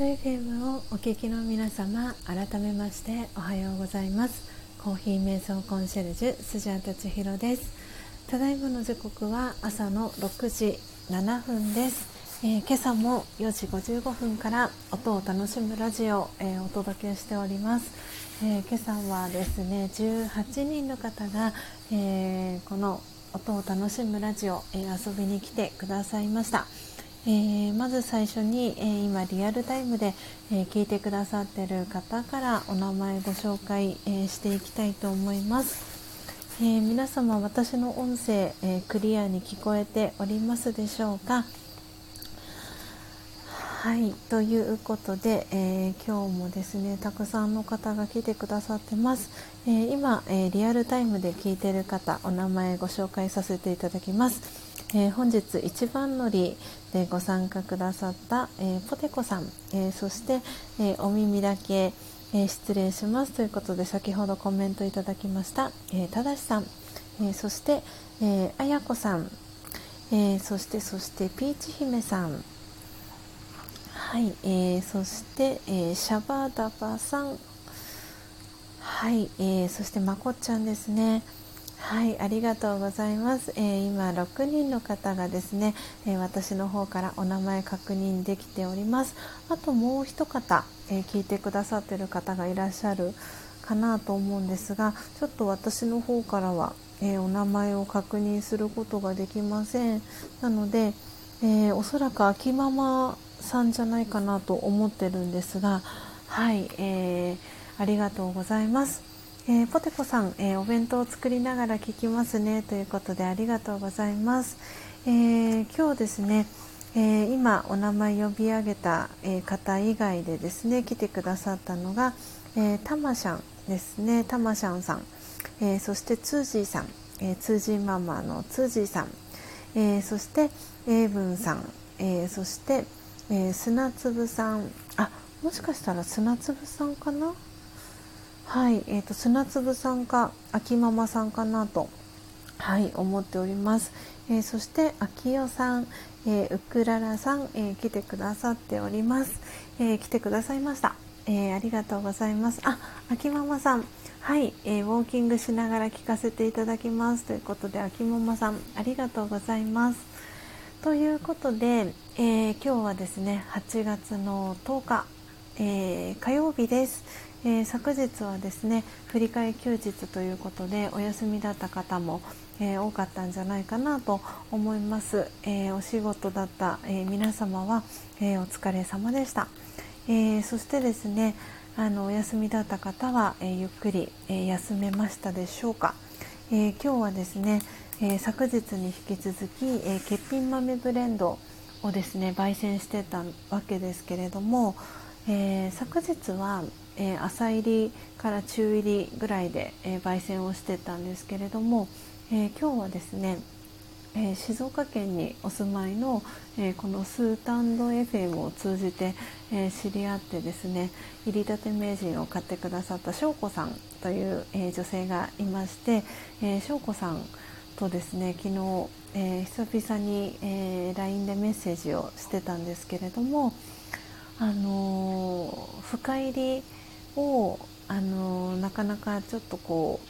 ド FM をお聞きの皆様改めましておはようございます。コーヒー瞑想コンシェルジュスジャータ千尋です。ただいまの時刻は朝の6時7分です、えー、今朝も4時55分から音を楽しむラジオを、えー、お届けしております、えー、今朝はですね18人の方が、えこの音を楽しむラジオ、え遊びに来てくださいました。えー、まず最初に、えー、今リアルタイムで、えー、聞いてくださっている方からお名前ご紹介、えしていきたいと思います、え皆様私の音声、えクリアに聞こえておりますでしょうか？はいということで、え今日もですねたくさんの方が来てくださってます、え今、えリアルタイムで聞いている方お名前ご紹介させていただきます。えー、本日一番乗りでご参加くださった、えー、ポテコさん、えー、そして、えお耳だけ、え失礼します。ということで先ほどコメントいただきました、えただしさん、えそして、えあやこさん、えそしてそしてピーチ姫さん。はい、え、そして、えシャバダバさん。はい、え、そしてまこっちゃんですね。はいありがとうございます、えー、今6人の方がですね、えー、私の方からお名前確認できております。あともう一方、えー、聞いてくださってる方がいらっしゃるかなと思うんですがちょっと私の方からは、えお名前を確認することができません。なので、えおそらく秋ママさんじゃないかなと思ってるんですがはい、えーありがとうございます。えー、ポテコさん、えー、お弁当を作りながら聞きますねということでありがとうございます、えー、今日ですね、え今お名前呼び上げた、え方以外でですね来てくださったのが、えー、タマシャンですねタマシャンさん、えそしてツージーさん、えツージーママのツージーさん、えそしてエイブンさん、えそして、え砂粒さん。あもしかしたら砂粒さんかな？はい、えーと、砂粒さんか秋ママさんかなと、はい、思っております。えー、そして秋代さん、えー、ウクララさん、えー、来てくださっております。え来てくださいました。えありがとうございます。あ、秋ママさん、はい、えウォーキングしながら聞かせていただきますということで秋ママさんありがとうございます。ということで、え今日はですね8月の10日、え火曜日です。えー、昨日はですね振り替え休日ということでお休みだった方も、えー、多かったんじゃないかなと思います、えー、お仕事だった、え皆様は、えお疲れ様でした、えそしてですねあのお休みだった方は、えゆっくり、え休めましたでしょうか、え今日はですね、え昨日に引き続き、え欠品豆ブレンドをですね焙煎してたわけですけれども、え昨日はえー、朝入りから中入りぐらいで、えー、焙煎をしてたんですけれども、えー、今日はですね、え静岡県にお住まいの、えこのスータンド FM を通じて、え知り合ってですね入りたて名人を買ってくださった翔子さんという、え女性がいまして、翔子さんとですね昨日、え久々に、え LINE でメッセージをしてたんですけれどもあの深入りをあのなかなかちょっとこ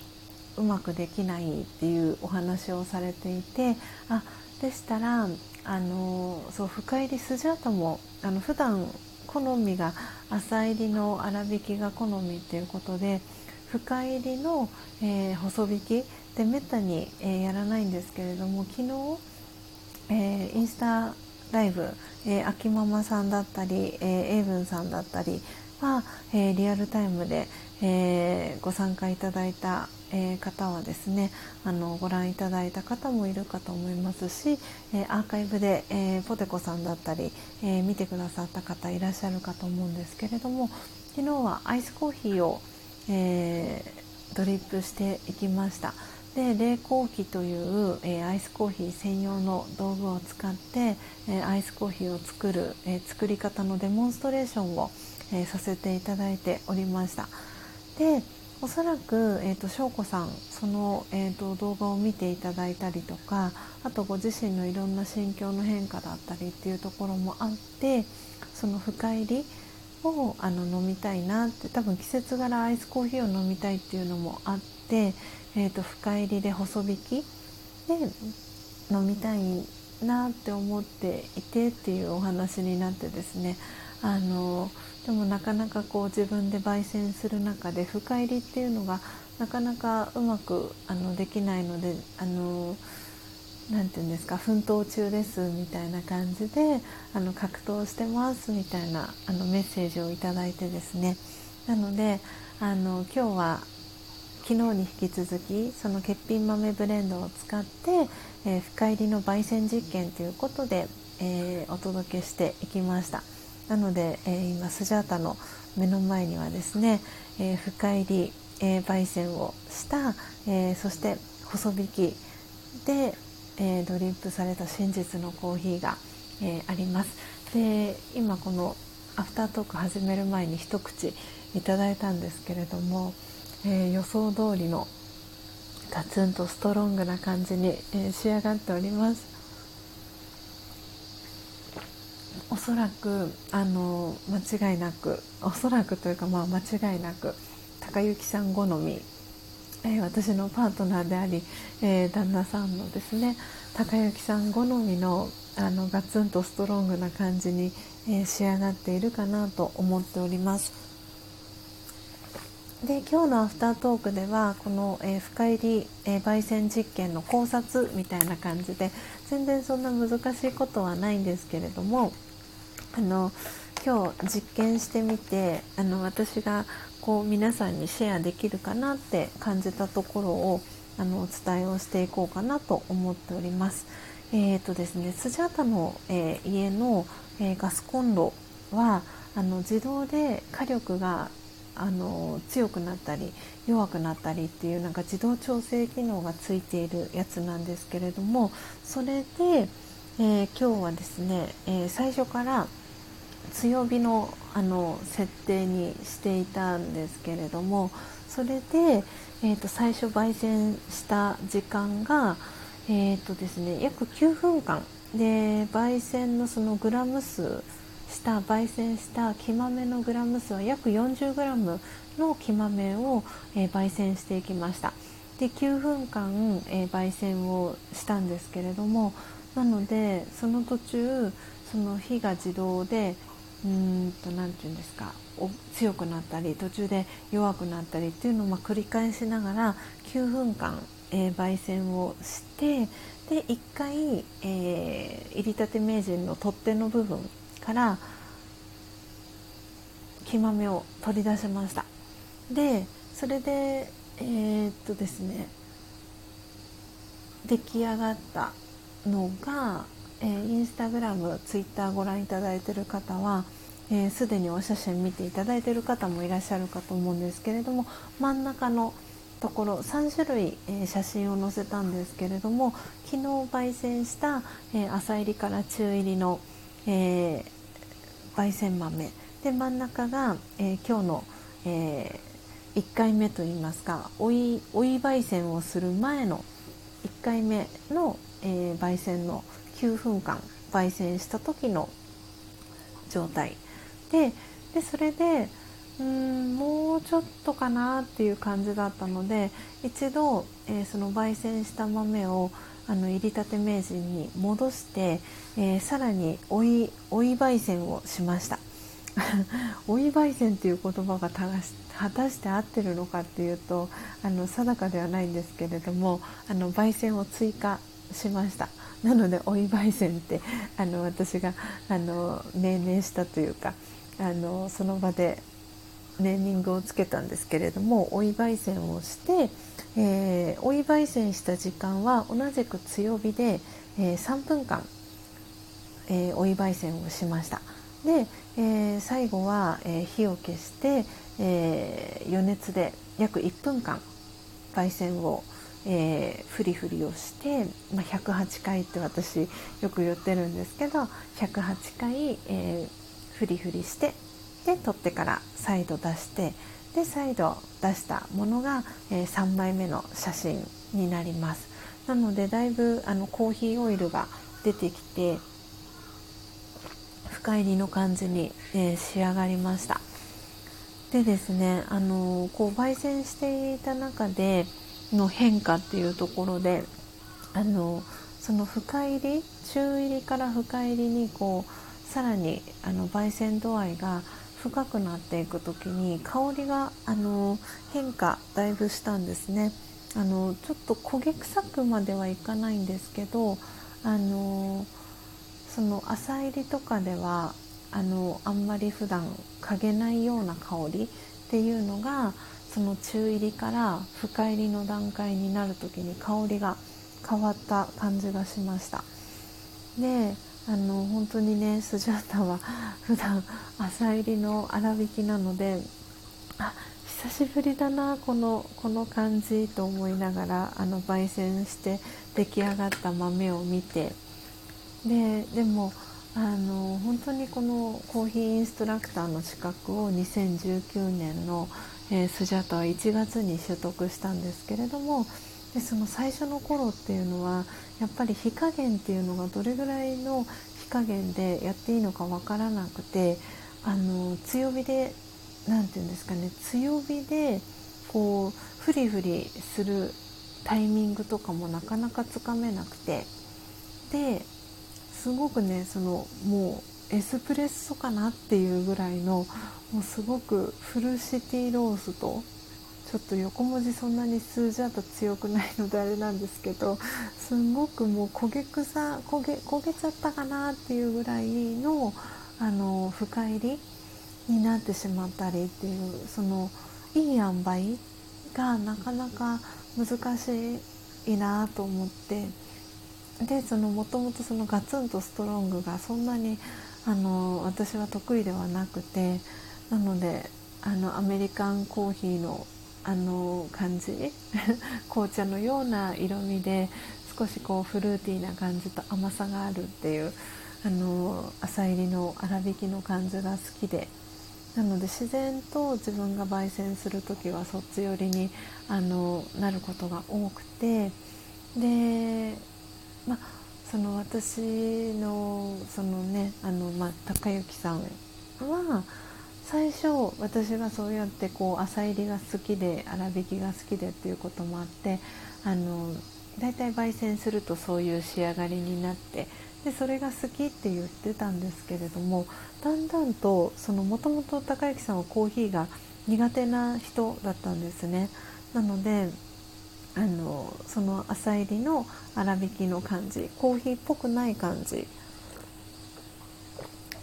ううまくできないっていうお話をされていてあでしたらあのそう深入りスジャータもあの普段好みが浅入りの粗挽きが好みっていうことで深入りの、えー、細引きでめったに、えー、やらないんですけれども昨日、えー、インスタライブ、えー、秋ママさんだったり、えー、エイブンさんだったりは、えー、リアルタイムで、えー、ご参加いただいた、えー、方はですねあのご覧いただいた方もいるかと思いますし、えアーカイブで、えポテコさんだったり、え見てくださった方いらっしゃるかと思うんですけれども昨日はアイスコーヒーを、えドリップしていきました。で冷凍機という、えー、アイスコーヒー専用の道具を使って、えー、アイスコーヒーを作る、えー、作り方のデモンストレーションを、えさせていただいておりました。でおそらく、えーと、翔子さんその、えーと、動画を見ていただいたりとかあとご自身のいろんな心境の変化だったりっていうところもあってその深入りをあの飲みたいなって多分季節柄アイスコーヒーを飲みたいっていうのもあって、えーと、深入りで細引きで飲みたいなって思っていてっていうお話になってですねあのでもなかなかこう自分で焙煎する中で深入りっていうのがなかなかうまくあのできないのであのなて言うんですか奮闘中ですみたいな感じであの格闘してますみたいなあのメッセージを頂いてですね。なのであの今日は昨日に引き続きその欠品豆ブレンドを使って、えー、深入りの焙煎実験ということで、えー、お届けしていきました。なので、えー、今スジャータの目の前にはですね、え深入り、え焙煎をした、えそして細引きで、えドリップされた真実のコーヒーが、えあります。で今このアフタートーク始める前に一口いただいたんですけれども、え、予想通りのガツンとストロングな感じに、え、仕上がっております。おそらくあの間違いなくおそらくというかまあ間違いなく高幸さん好み、えー、私のパートナーであり、えー、旦那さんのですね高幸さん好みのあのガツンとストロングな感じに、えー、仕上がっているかなと思っております。で今日のアフタートークではこの、えー、深入り、えー、焙煎実験の考察みたいな感じで全然そんな難しいことはないんですけれどもあの今日実験してみてあの私がこう皆さんにシェアできるかなって感じたところをあのお伝えをしていこうかなと思っております。えーとですね、スジャータの、えー、家の、えー、ガスコンロはあの自動で火力があの強くなったり弱くなったりっていうなんか自動調整機能がついているやつなんですけれどもそれで、えー、今日はですね、えー、最初から強火のあの設定にしていたんですけれどもそれで、えーと、最初焙煎した時間が、えーとですね、約9分間。で焙煎のそのグラム数した焙煎した木豆のグラム数は約 40g の木豆を、えー、焙煎していきました。で9分間、えー、焙煎をしたんですけれどもなのでその途中その火が自動でうんと何て言うんですか強くなったり途中で弱くなったりっていうのをま繰り返しながら9分間、えー、焙煎をしてで1回、えー、入りたて名人の取っ手の部分から木豆を取り出しました。でそれでえー、っとですね出来上がったのが、えー、インスタグラムツイッターご覧いただいている方はすで、えー、にお写真見ていただいている方もいらっしゃるかと思うんですけれども真ん中のところ3種類、えー、写真を載せたんですけれども昨日焙煎した、えー、朝入りから中入りの、えー、焙煎豆。で真ん中が、えー、今日の、えー、1回目といいますか追い追い焙煎をする前の1回目の、えー、焙煎の9分間焙煎した時の状態。ででそれでうんもうちょっとかなっていう感じだったので一度、えー、その焙煎した豆をあの入りたて名人に戻して、えー、さらに追い追い焙煎をしました。追い焙煎っていう言葉が果たして合ってるのかっていうとあの定かではないんですけれどもあの焙煎を追加しました。なので追い焙煎ってあの私があの命名したというかあのその場でネーミングをつけたんですけれども追い焙煎をして、えー、追い焙煎した時間は同じく強火で、えー、3分間、えー、追い焙煎をしました。で、えー、最後は、えー、火を消して、えー、余熱で約1分間焙煎を、えー、フリフリをして、まあ、108回って私よく言ってるんですけど108回、えー、フリフリしてで取ってから再度出してで再度出したものが、えー、3枚目の写真になります。なのでだいぶあのコーヒーオイルが出てきて深入りの感じに、えー、仕上がりました。でですねあのこう焙煎していた中での変化っていうところであのその深入り中入りから深入りにこうさらにあの焙煎度合いが深くなっていく時に香りがあの変化だいぶしたんですね。あのちょっと焦げ臭くまではいかないんですけどあのその浅入りとかではあのあんまり普段嗅げないような香りっていうのがその中入りから深入りの段階になる時に香りが変わった感じがしました。であの本当にねスジャータは 普段朝入りの粗挽きなのであ久しぶりだなこのこの感じと思いながらあの焙煎して出来上がった豆を見て。ででもあの本当にこのコーヒーインストラクターの資格を2019年の、えー、スジャータは1月に取得したんですけれどもでその最初の頃っていうのはやっぱり火加減っていうのがどれぐらいの火加減でやっていいのかわからなくてあの強火で何て言うんですかね強火でこうフリフリするタイミングとかもなかなかつかめなくてですごくねそのもうエスプレッソかなっていうぐらいのもうすごくフルシティローストちょっと横文字そんなに数字だと強くないのであれなんですけど すんごくもう焦げ草焦げ焦げちゃったかなっていうぐらいのあの深入りになってしまったりっていうそのいい塩梅がなかなか難しいなと思ってでそのもともとそのガツンとストロングがそんなにあの私は得意ではなくてなのであのアメリカンコーヒーのあの感じ 紅茶のような色味で少しこうフルーティーな感じと甘さがあるっていうあの朝入りの粗挽きの感じが好きで。なので自然と自分が焙煎する時はそっち寄りにあのなることが多くて。でまあその私のそのねあの、まあ、高之さんは最初私がそうやってこう朝入りが好きで粗挽きが好きでっていうこともあってあのだいたい焙煎するとそういう仕上がりになってでそれが好きって言ってたんですけれどもだんだんともともと高之さんはコーヒーが苦手な人だったんですね。なのであのその朝入りの粗挽きの感じコーヒーっぽくない感じ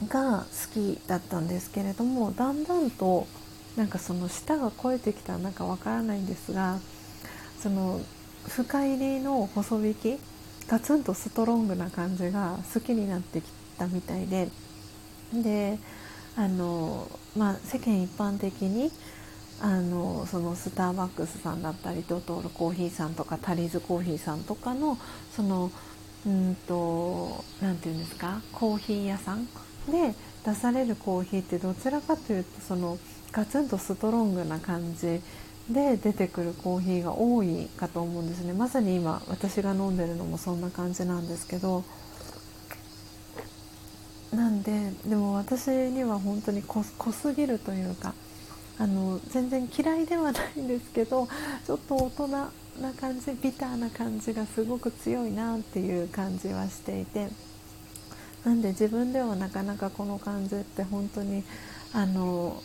が好きだったんですけれどもだんだんとなんかその舌が超えてきたなんかわからないんですがその深入りの細引きガツンとストロングな感じが好きになってきたみたいでであの、まあ、世間一般的にあのそのスターバックスさんだったりドトールコーヒーさんとかタリーズコーヒーさんとかのそのうんと何て言うんですかコーヒー屋さんで出されるコーヒーってどちらかというとそのガツンとストロングな感じで出てくるコーヒーが多いかと思うんですねまさに今私が飲んでるのもそんな感じなんですけどなんででも私には本当に濃すぎるというかあの全然嫌いではないんですけどちょっと大人な感じビターな感じがすごく強いなっていう感じはしていて。なんで自分ではなかなかこの感じって本当にあの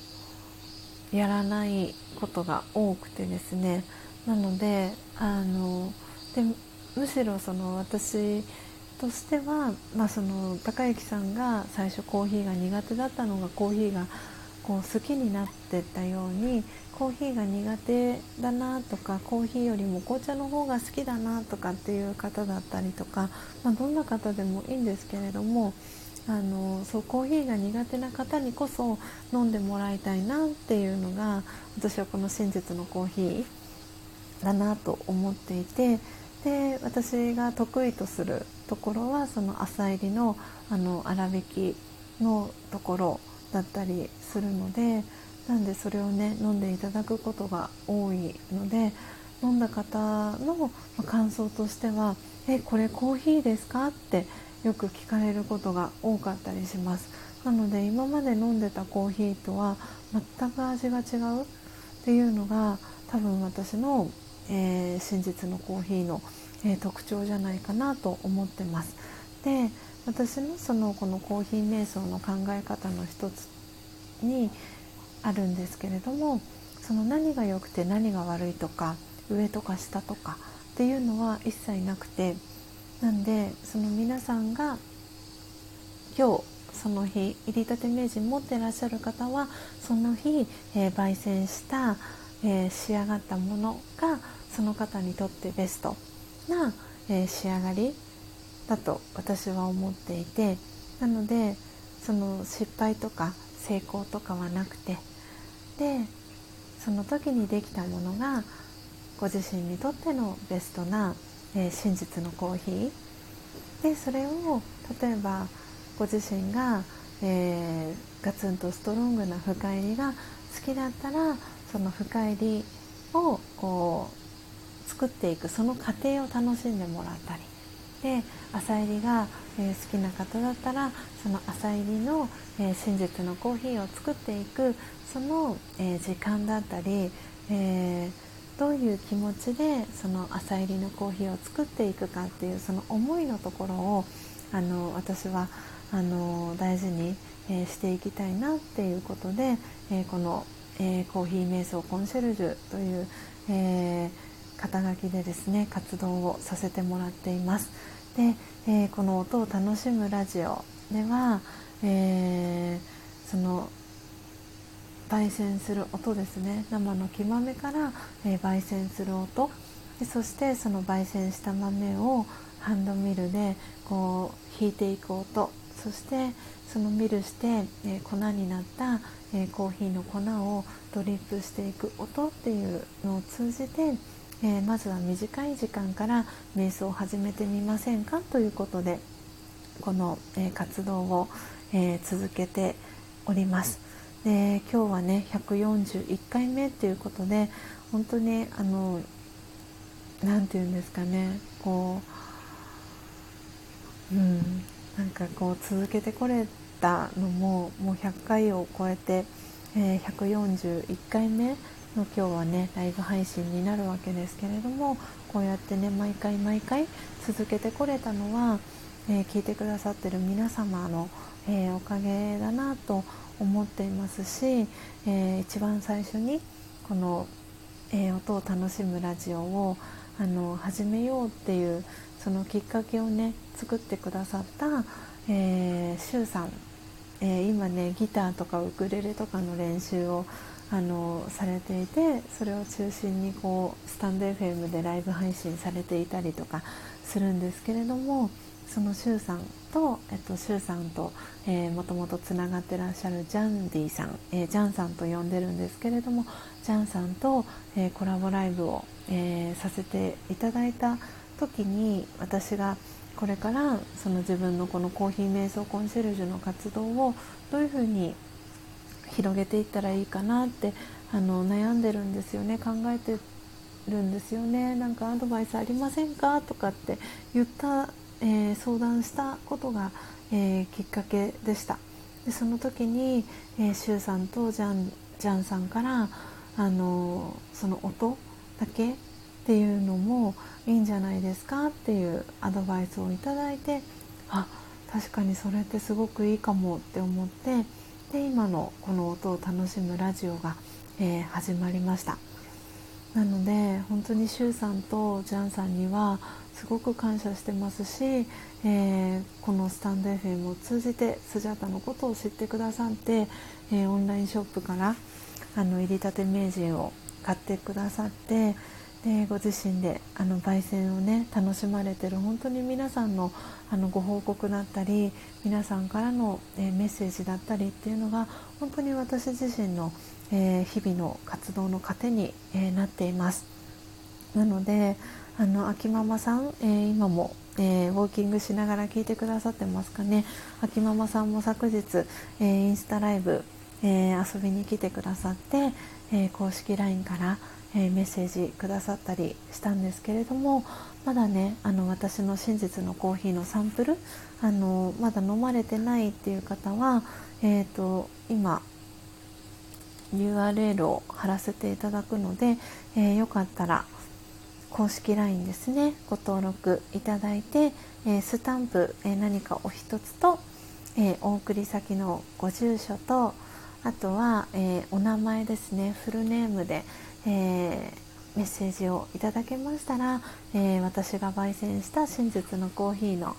やらないことが多くてですね。なのであのでむしろその私としては、まあ、その高之さんが最初コーヒーが苦手だったのがコーヒーがこう好きになってったようにコーヒーが苦手だなとかコーヒーよりも紅茶の方が好きだなとかっていう方だったりとか、まあ、どんな方でもいいんですけれどもあのそうコーヒーが苦手な方にこそ飲んでもらいたいなっていうのが私はこの真実のコーヒーだなと思っていてで私が得意とするところはその朝入りのあの粗挽きのところだったりするのでなんでそれをね飲んでいただくことが多いので飲んだ方の感想としては「えこれコーヒーですか?」ってよく聞かれることが多かったりしますなので今まで飲んでたコーヒーとは全く味が違うっていうのが多分私の、えー、真実のコーヒーの、えー、特徴じゃないかなと思ってますで私のそのこのコーヒー瞑想の考え方の一つにあるんですけれどもその何が良くて何が悪いとか上とか下とかっていうのは一切なくてなんでその皆さんが今日その日入りたて名人持ってらっしゃる方はその日、えー、焙煎した、えー、仕上がったものがその方にとってベストな、えー、仕上がりだと私は思っていてなのでその失敗とか成功とかはなくてでその時にできたものがご自身にとってのベストな、えー、真実のコーヒー。でそれを例えばご自身が、えー、ガツンとストロングな深入りが好きだったらその深入りをこう作っていくその過程を楽しんでもらったり。で朝入りが、え、好きな方だったらその朝入りの、えー、真実のコーヒーを作っていくその、え、時間だったり、えどういう気持ちでその朝入りのコーヒーを作っていくかっていうその思いのところをあの私はあの大事に、えしていきたいなっていうことで、えこの、えコーヒー瞑想コンシェルジュという、え肩書きでですね活動をさせてもらっています。で、えー、この音を楽しむラジオでは、えー、その焙煎する音ですね。生の木豆から、えー、焙煎する音。でそしてその焙煎した豆をハンドミルでこう引いていく音。そしてそのミルして、えー、粉になった、えー、コーヒーの粉をドリップしていく音っていうのを通じてえー、まずは短い時間から瞑想を始めてみませんかということでこの、えー、活動を、えー、続けております。で今日はね141回目っていうことで本当にあの何て言うんですかねこううんなんかこう続けてこれたのももう100回を超えて、えー、141回目の今日はねライブ配信になるわけですけれどもこうやってね毎回毎回続けてこれたのは、えー、聞いてくださってる皆様の、えー、おかげだなと思っていますし、えー、一番最初にこの、え音を楽しむラジオをあの始めようっていうそのきっかけをね作ってくださった、えー、シュウさん、え今ねギターとかウクレレとかの練習をあのされていてそれを中心にこうスタンド FM でライブ配信されていたりとかするんですけれどもそのシュウさんと、えっと、さんと、えー、もともとつながってらっしゃるジャンディさん、えー、ジャンさんと呼んでるんですけれどもジャンさんと、えー、コラボライブを、えー、させていただいた時に私がこれからその自分のこのコーヒー瞑想コンシェルジュの活動をどういうふうに広げていったらいいかなってあの悩んでるんですよね。考えてるんですよね。なんかアドバイスありませんか？とかって言った、えー、相談したことが、えー、きっかけでした。でその時に、えー、シュウさんとジャンジャンさんからあのその音だけっていうのもいいんじゃないですかっていうアドバイスをいただいてあ確かにそれってすごくいいかもって思ってで今のこの音を楽しむラジオが、えー、始まりました。なので本当にシュウさんとジャンさんにはすごく感謝してますし、えー、このスタンド FM を通じてスジャタのことを知ってくださって、えー、オンラインショップからあの入りたて名人を買ってくださってでご自身であの焙煎をね楽しまれてる本当に皆さんのあのご報告だったり皆さんからの、えー、メッセージだったりっていうのが本当に私自身の、えー、日々の活動の糧に、えー、なっています。なのであの秋ママさん、え今も、えウォーキングしながら聞いてくださってますかね。秋ママさんも昨日、えインスタライブえー、遊びに来てくださって、え公式 LINE から、えメッセージくださったりしたんですけれどもまだねあの私の真実のコーヒーのサンプルあのまだ飲まれてないっていう方は、えーと、今 URL を貼らせていただくので、えー、よかったら公式 LINE ですねご登録いただいて、えー、スタンプ、えー、何かお一つと、えお送り先のご住所とあとは、えお名前ですねフルネームで、えメッセージをいただけましたら、え私が焙煎した真実のコーヒーの、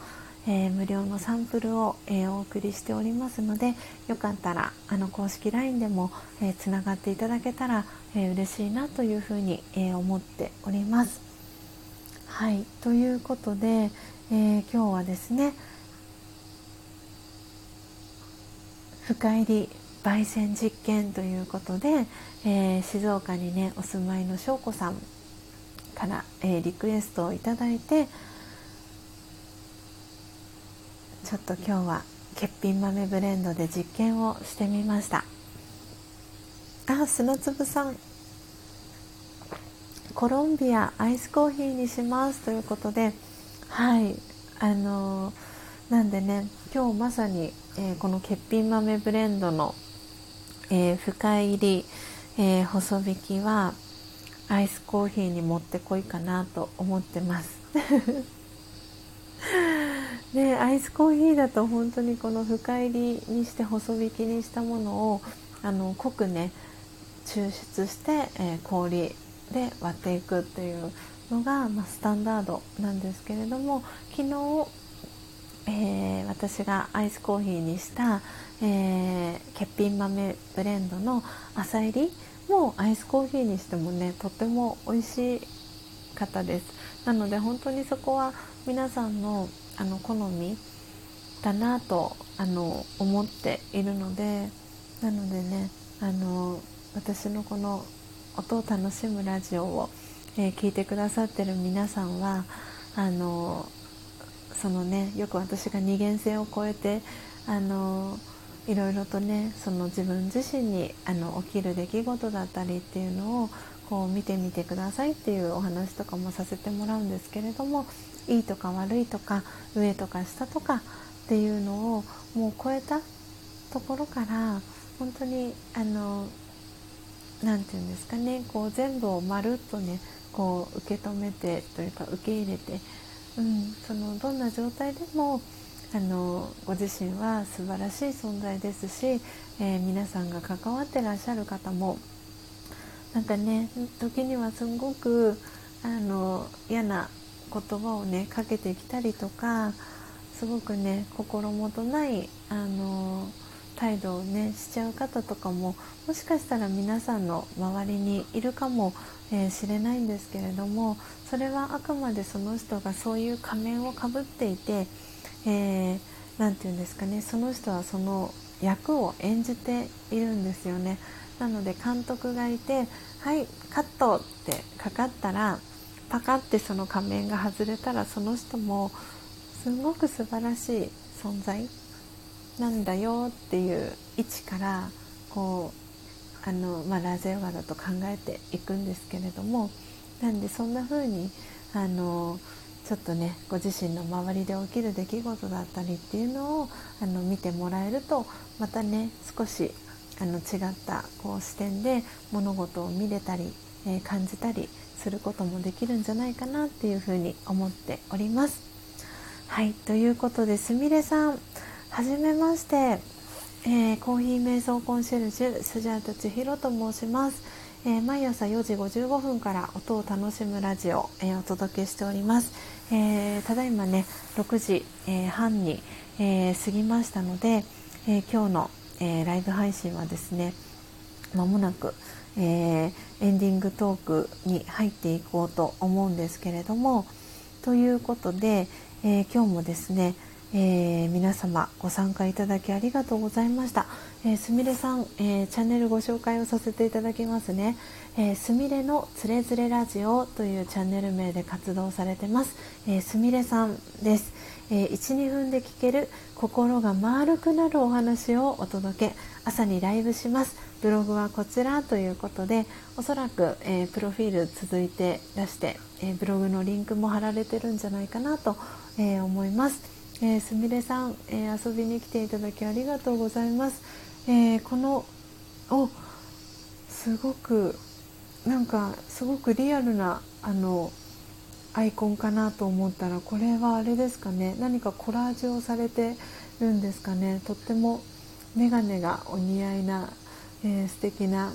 え無料のサンプルを、えお送りしておりますのでよかったらあの公式 LINE でもつな、えー、がっていただけたら、えー、嬉しいなというふうに、え思っております。はいということで、え今日はですね深入り焙煎実験ということで、えー、静岡にねお住まいの翔子さんから、えー、リクエストをいいてちょっと今日は欠品豆ブレンドで実験をしてみました。あ砂粒さん。コロンビアアイスコーヒーにしますということではい。あのー、なんでね今日まさに、えー、この欠品豆ブレンドのえー、深入り、えー、細引きはアイスコーヒーにもってこいかなと思ってます。でアイスコーヒーだと本当にこの深入りにして細引きにしたものをあの濃くね抽出して、えー、氷で割っていくっていうのが、まあ、スタンダードなんですけれども昨日、えー、私がアイスコーヒーにしたえー、欠品豆ブレンドの朝入りもアイスコーヒーにしてもねとっても美味しかったです。なので本当にそこは皆さんのあの好みだなとあの思っているのでなのでねあの私のこの音を楽しむラジオを、えー、聞いてくださってる皆さんはあのそのねよく私が二元性を超えてあのいろいろとねその自分自身にあの起きる出来事だったりっていうのをこう見てみてくださいっていうお話とかもさせてもらうんですけれどもいいとか悪いとか上とか下とかっていうのをもう超えたところから本当にあの何て言うんですかねこう全部をまるっとねこう受け止めてというか受け入れて、うん、そのどんな状態でもあのご自身は素晴らしい存在ですし、えー、皆さんが関わってらっしゃる方もなんかね時にはすごくあの嫌な言葉をねかけてきたりとかすごくね心もとないあの態度をねしちゃう方とかももしかしたら皆さんの周りにいるかもえー、しれないんですけれどもそれはあくまでその人がそういう仮面をかぶっていてえー、て言うんですかねその人はその役を演じているんですよねなので監督がいて「はいカット!」ってかかったらパカってその仮面が外れたらその人もすごく素晴らしい存在なんだよっていう位置からこうあの、まあ、ラーゼヨガだと考えていくんですけれどもなんでそんな風にあのちょっとねご自身の周りで起きる出来事だったりっていうのをあの見てもらえるとまたね少しあの違ったこう視点で物事を見れたり、えー、感じたりすることもできるんじゃないかなっていうふうに思っております。はいということですみれさんはじめまして、えー、コーヒー瞑想コンシェルジュスジャータ千尋と申します。えー、毎朝4時55分から音を楽しむラジオ、えー、お届けしております、えー、ただいまね6時、え半に、え過ぎましたので、え今日の、えライブ配信はですねまもなく、えエンディングトークに入っていこうと思うんですけれどもということで、え今日もですねえ、皆様ご参加いただきありがとうございました。え、すみれさん、え、チャンネルご紹介をさせていただきますね。えすみれのつれづれラジオというチャンネル名で活動されてます。えすみれさんです。えー、12分で聞ける心が丸くなるお話をお届け朝にライブしますブログはこちらということでおそらく、えー、プロフィール続いて出して、えー、ブログのリンクも貼られてるんじゃないかなと、え思いますえすみれさん、え遊びに来ていただきありがとうございます、えこのおすごくなんかすごくリアルなあのアイコンかなと思ったらこれはあれですかね。何かコラージュをされてるんですかね。とっても眼鏡がお似合いな、えー、素敵な、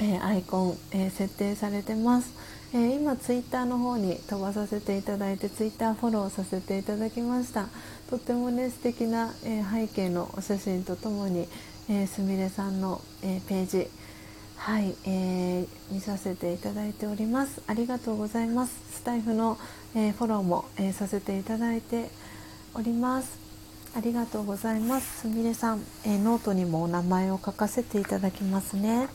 えー、アイコン、えー、設定されてます、えー、今ツイッターの方に飛ばさせていただいてツイッターフォローさせていただきました。とってもね素敵な、えー、背景のお写真とともに、え、すみれさんの、えー、ページはい、えー、見させていただいております。ありがとうございます。スタエフの、えー、フォローも、えー、させていただいております。ありがとうございます。すみれさん、えノートにもお名前を書かせていただきますね。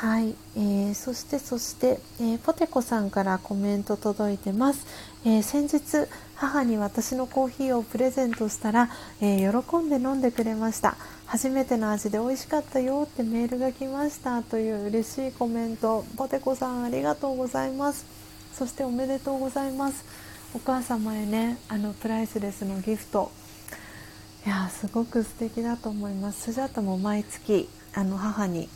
はい、えー、そしてそして、えー、ポテコさんからコメント届いてます、えー、先日母に私のコーヒーをプレゼントしたら、え喜んで飲んでくれました。初めての味で美味しかったよってメールが来ました。という嬉しいコメント。ポテコさんありがとうございます。そしておめでとうございます。お母様へねあのプライスレスのギフト。いやすごく素敵だと思います。スジャータも毎月あの母に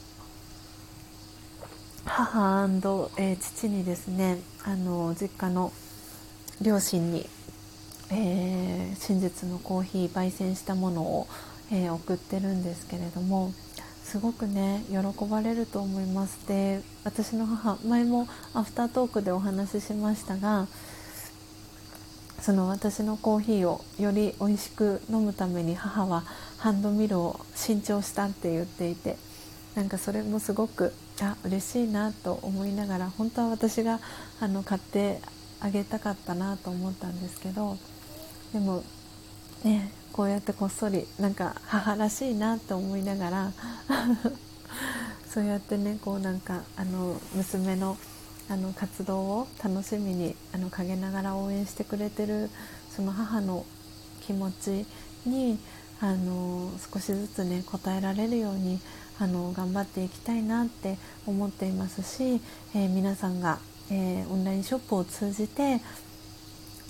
母、え、父にですねあの実家の両親に、えー、真実のコーヒー焙煎したものを、えー、送ってるんですけれどもすごくね喜ばれると思いますで私の母前もアフタートークでお話ししましたがその私のコーヒーをより美味しく飲むために母はハンドミルを新調したって言っていてなんかそれもすごくあ嬉しいなと思いながら本当は私があの買ってあげたかったなと思ったんですけどでもねこうやってこっそりなんか母らしいなと思いながら そうやってねこうなんかあの娘のあの活動を楽しみにあの陰ながら応援してくれてるその母の気持ちにあの少しずつね応えられるようにあの頑張っていきたいなって思っていますし、えー、皆さんが、えー、オンラインショップを通じて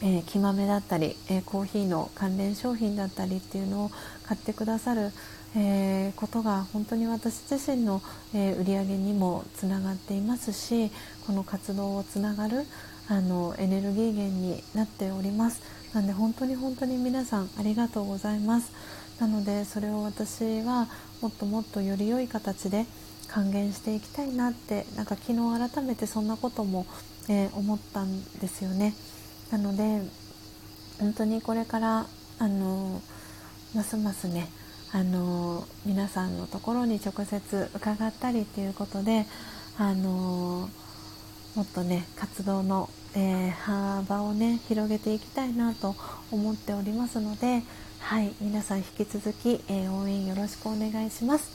えー、木豆だったり、えー、コーヒーの関連商品だったりっていうのを買ってくださる、えー、ことが本当に私自身の、え売り上げにもつながっていますしこの活動をつながるあのエネルギー源になっております。なので本当に本当に皆さんありがとうございます。なのでそれを私はもっともっとより良い形で還元していきたいなってなんか昨日改めてそんなことも、えー、思ったんですよね。なので本当にこれからあのますますねあの皆さんのところに直接伺ったりっていうことであのもっとね活動の、えー、幅をね広げていきたいなと思っておりますのではい皆さん引き続き、えー、応援よろしくお願いします。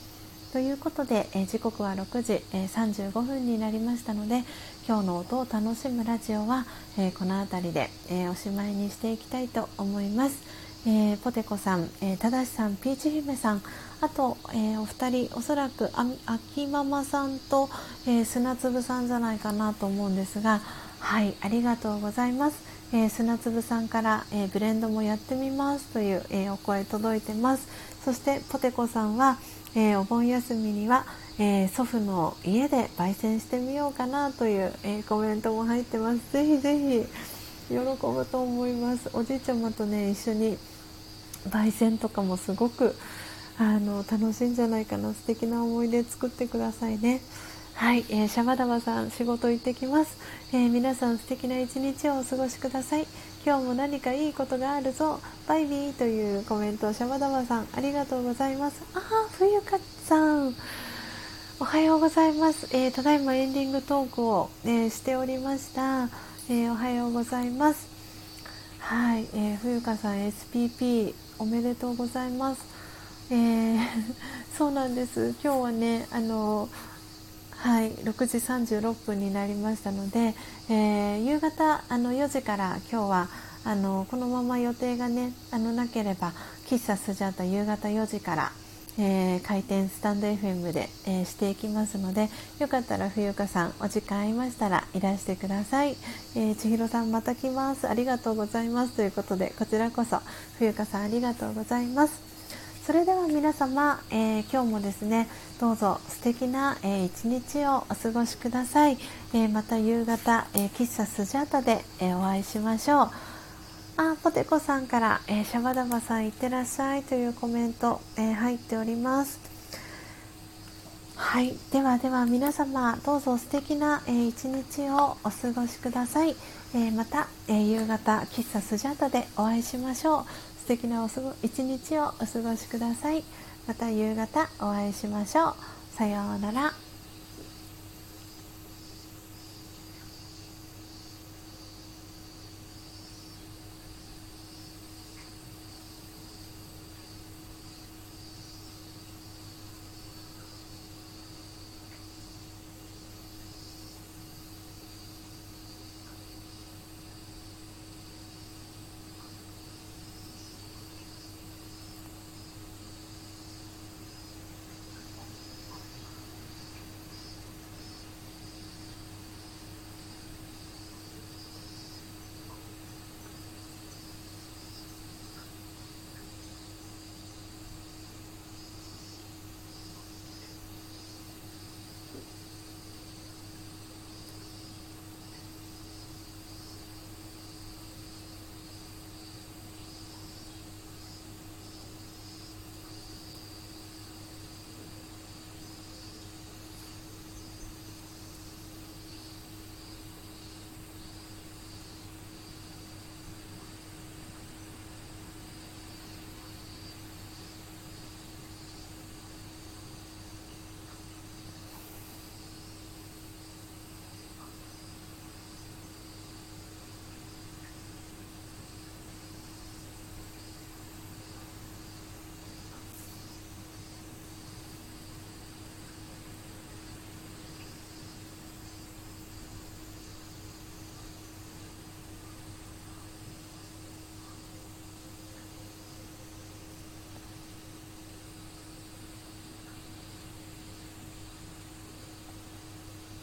ということで、えー、時刻は6時、えー、35分になりましたので今日の音を楽しむラジオは、えこの辺りで、えおしまいにしていきたいと思います、えポテコさん、えただしさんピーチ姫さんあと、えお二人おそらくあ秋ママさんと、え砂粒さんじゃないかなと思うんですがはいありがとうございます。えー、砂粒さんから、えー、ブレンドもやってみますという、えー、お声届いてます。そしてポテコさんは、えお盆休みには、え祖父の家で焙煎してみようかなという、えコメントも入ってます。ぜひぜひ喜ぶと思います。おじいちゃまとね一緒に焙煎とかもすごくあの楽しいんじゃないかな。素敵な思い出作ってくださいね。はい、えー、シャバダバさん仕事行ってきます、えー、皆さん素敵な一日をお過ごしください。今日も何かいいことがあるぞ。バイビーというコメントシャバダバさんありがとうございます。あー冬香さん。おはようございます、えー、ただいまエンディングトークを、えしておりました、えおはようございます。はい、え冬香さん SPP おめでとうございます。えー、そうなんです。今日はねあのはい6時36分になりましたので、えー、夕方あの4時から今日はあのこのまま予定がねあのなければ喫茶スジャータ夕方4時からえー、開店スタンド FM で、えー、していきますのでよかったら冬香さんお時間ありましたらいらしてください、えー、千尋さんまた来ます。ありがとうございます。ということでこちらこそ冬香さんありがとうございます。それでは皆様、え今日もですねどうぞ素敵な、え一日をお過ごしください、えまた夕方、え喫茶スジャータで、えお会いしましょう。あポテコさんから、えー、シャバダバさんいってらっしゃいというコメント、えー、入っております。はいではでは皆様どうぞ素敵な、えー、一日をお過ごしください、えー、また、えー、夕方喫茶スジャータでお会いしましょう。敵なお過ご一日をお過ごしください。また夕方お会いしましょう。さようなら。